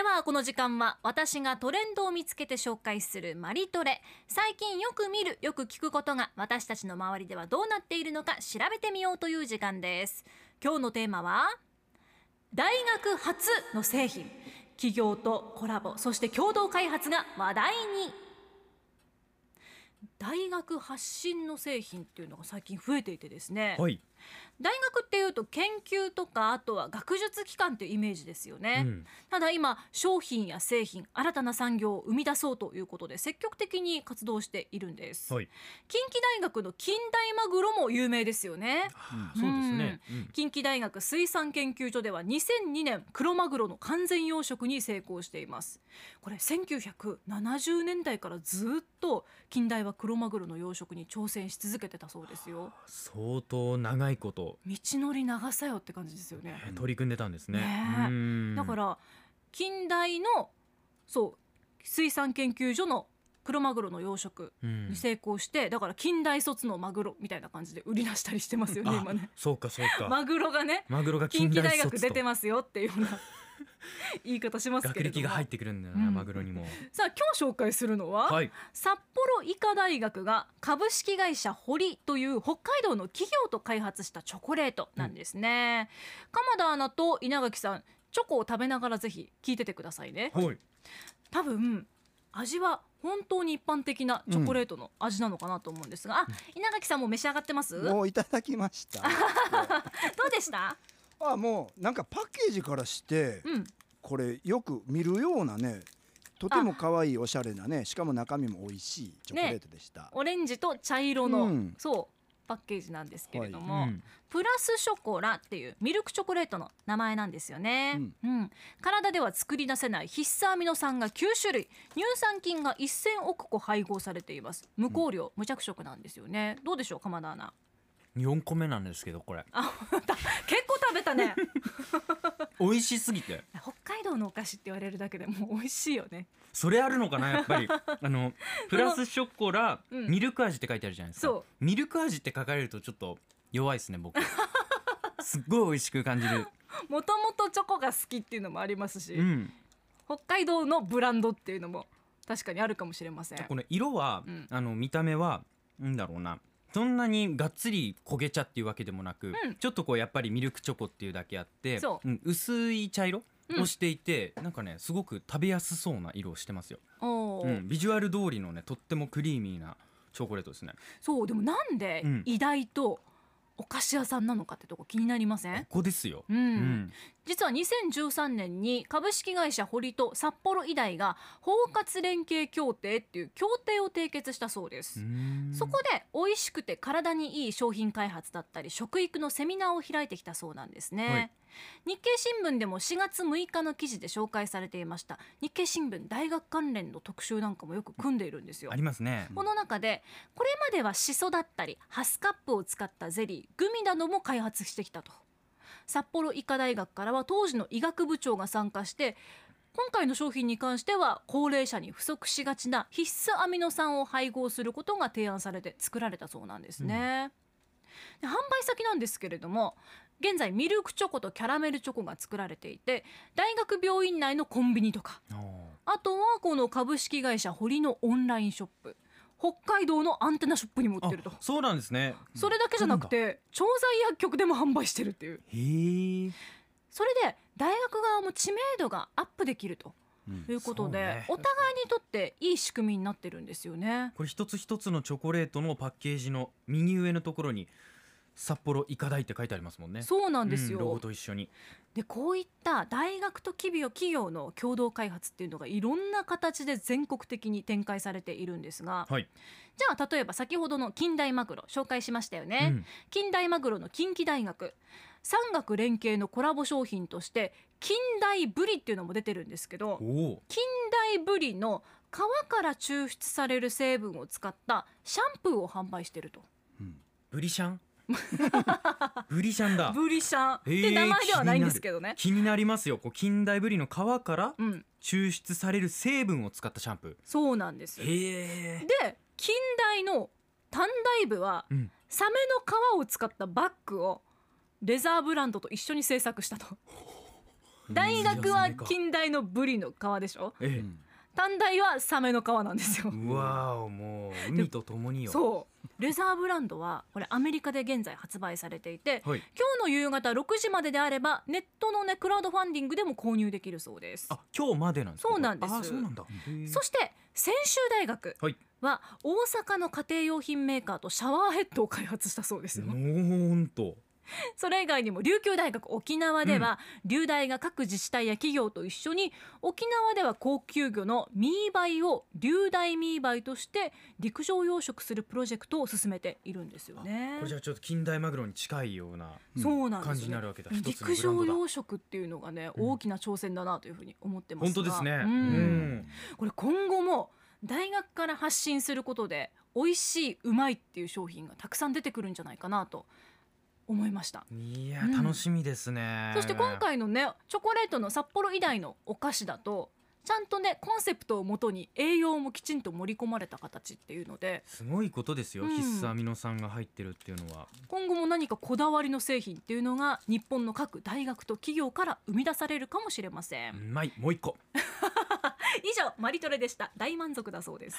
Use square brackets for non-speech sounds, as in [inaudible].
ではこの時間は私がトレンドを見つけて紹介するマリトレ。最近よく見るよく聞くことが私たちの周りではどうなっているのか調べてみようという時間です。今日のテーマは大学発の製品企業とコラボそして共同開発が話題に。大学発信の製品っていうのが最近増えていてですね、はい。大学っていうと研究とかあとは学術機関っていうイメージですよね、うん。ただ今商品や製品新たな産業を生み出そうということで積極的に活動しているんです、はい。近畿大学の近代マグロも有名ですよね。そうですね。うん。近畿大学水産研究所では2002年クロマグロの完全養殖に成功しています。これ1970年代からずっと近代はクロマグロの養殖に挑戦し続けてたそうですよ。相当長いこと。道のり長さよって感じですよね。えー取り組んでたんですね。だから近代のそう水産研究所のクロマグロの養殖うん。に成功して、だから近代卒のマグロみたいな感じで売り出したりしてますよねあ今ね。そうかそうか。マグロがねマグロが近畿大学出てますよっていうような [laughs] 言い方しますけれども。学歴が入ってくるんだよな、うん。マグロにも。さあ今日紹介するのは、はい。札幌医科大学が株式会社堀という北海道の企業と開発したチョコレートなんですね、鎌田アナと稲垣さんチョコを食べながらぜひ聞いててくださいね。はい。多分味は本当に一般的なチョコレートの味なのかなと思うんですが、あ稲垣さんも召し上がってます？どもういただきました。[laughs] うでした？あもうなんかパッケージからしてうん。これよく見るようなねとても可愛いおしゃれなねしかも中身も美味しいチョコレートでした。オレンジと茶色の、うん。そうパッケージなんですけれども、うん。プラスショコラっていうミルクチョコレートの名前なんですよね、ううん。ん体では作り出せない必須アミノ酸が9種類。乳酸菌が1000億個配合されています。無香料、無着色なんですよね。どうでしょう鎌田アナ四個目なんですけどこれ。あ結構食べたね。[laughs] 美味しすぎて。北海道のお菓子って言われるだけでもう美味しいよね。それあるのかなやっぱり。[laughs] あのプラスショコラ、うん。ミルク味って書いてあるじゃないですか。ミルク味って書かれるとちょっと弱いですね僕。[laughs] すっごい美味しく感じる。もともとチョコが好きっていうのもありますし、うん。北海道のブランドっていうのも確かにあるかもしれません。この色は、うん。あの見た目はなんだろうなそんなにがっつり焦げ茶っていうわけでもなく、うん。ちょっとこうやっぱりミルクチョコっていうだけあってそう。うん薄い茶色うん。をしていて、なんかねすごく食べやすそうな色をしてますよ、おー。うん、ビジュアル通りのねとってもクリーミーなチョコレートですね。そうでもなんでうん。医大とお菓子屋さんなのかってとこ気になりません？ここですよ、うん。うん。実は2013年に株式会社堀と札幌医大が包括連携協定っていう協定を締結したそうです、そこで美味しくて体にいい商品開発だったり食育のセミナーを開いてきたそうなんですね、はい日経新聞でも4月6日の記事で紹介されていました。日経新聞大学関連の特集なんかもよく組んでいるんですよ。ありますね。この中でこれまではシソだったりハスカップを使ったゼリーグミなども開発してきたと。札幌医科大学からは当時の医学部長が参加して今回の商品に関しては高齢者に不足しがちな必須アミノ酸を配合することが提案されて作られたそうなんですね、で販売先なんですけれども現在ミルクチョコとキャラメルチョコが作られていて大学病院内のコンビニとか。あとはこの株式会社堀のオンラインショップ。北海道のアンテナショップにも売ってると。あそうなんですね。それだけじゃなくて調剤薬局でも販売してるっていう。それで大学側も知名度がアップできるということで、そうね。お互いにとっていい仕組みになってるんですよね。これ一つ一つのチョコレートのパッケージの右上のところに札幌医科大って書いてありますもんね。そうなんですよ、うんロゴと一緒に。でこういった大学と企業企業の共同開発っていうのがいろんな形で全国的に展開されているんですが、はい、じゃあ例えば先ほどの近代マグロ紹介しましたよね、うん。近代マグロの近畿大学産学連携のコラボ商品として近代ブリっていうのも出てるんですけど近代ブリの皮から抽出される成分を使ったシャンプーを販売してると。ブリシャン？[laughs] ブリシャンだ。ブリシャン。って名前ではないんですけどね。気になりますよ。こう近代ブリの皮からうん。抽出される成分を使ったシャンプそうなんです。ーへえで近代の短大部はうん。サメの皮を使ったバッグをレザーブランドと一緒に制作したと。大学は近代のブリの皮でしょ？え。うん短大はサメの皮なんですよ。え、うわーもう海とともによ。そう。レザーブランドはこれアメリカで現在発売されていてはい。今日の夕方6時までであればネットのねクラウドファンディングでも購入できるそうです。あ今日までなんですか？そうなんです。あそうなんだ。そして専修大学はい。は大阪の家庭用品メーカーとシャワーヘッドを開発したそうですよ。ほんと [laughs] それ以外にも琉球大学沖縄では、琉大が各自治体や企業と一緒に沖縄では高級魚のミーバイを琉大ミーバイとして陸上養殖するプロジェクトを進めているんですよね。これじゃあちょっと近代マグロに近いような感じになるわけだ。一つの陸上養殖っていうのがね、うん。大きな挑戦だなというふうに思ってますが。本当ですね。うん。うん。これ今後も大学から発信することで美味しいうまいっていう商品がたくさん出てくるんじゃないかなと思いました。いやうん。楽しみですね。そして今回のねチョコレートの札幌医大のお菓子だとちゃんとねコンセプトをもとに栄養もきちんと盛り込まれた形っていうのですごいことですよ、うん。必須アミノ酸が入ってるっていうのは。今後も何かこだわりの製品っていうのが日本の各大学と企業から生み出されるかもしれません、うまい。もう一個。[laughs] 以上マリトレでした。大満足だそうです、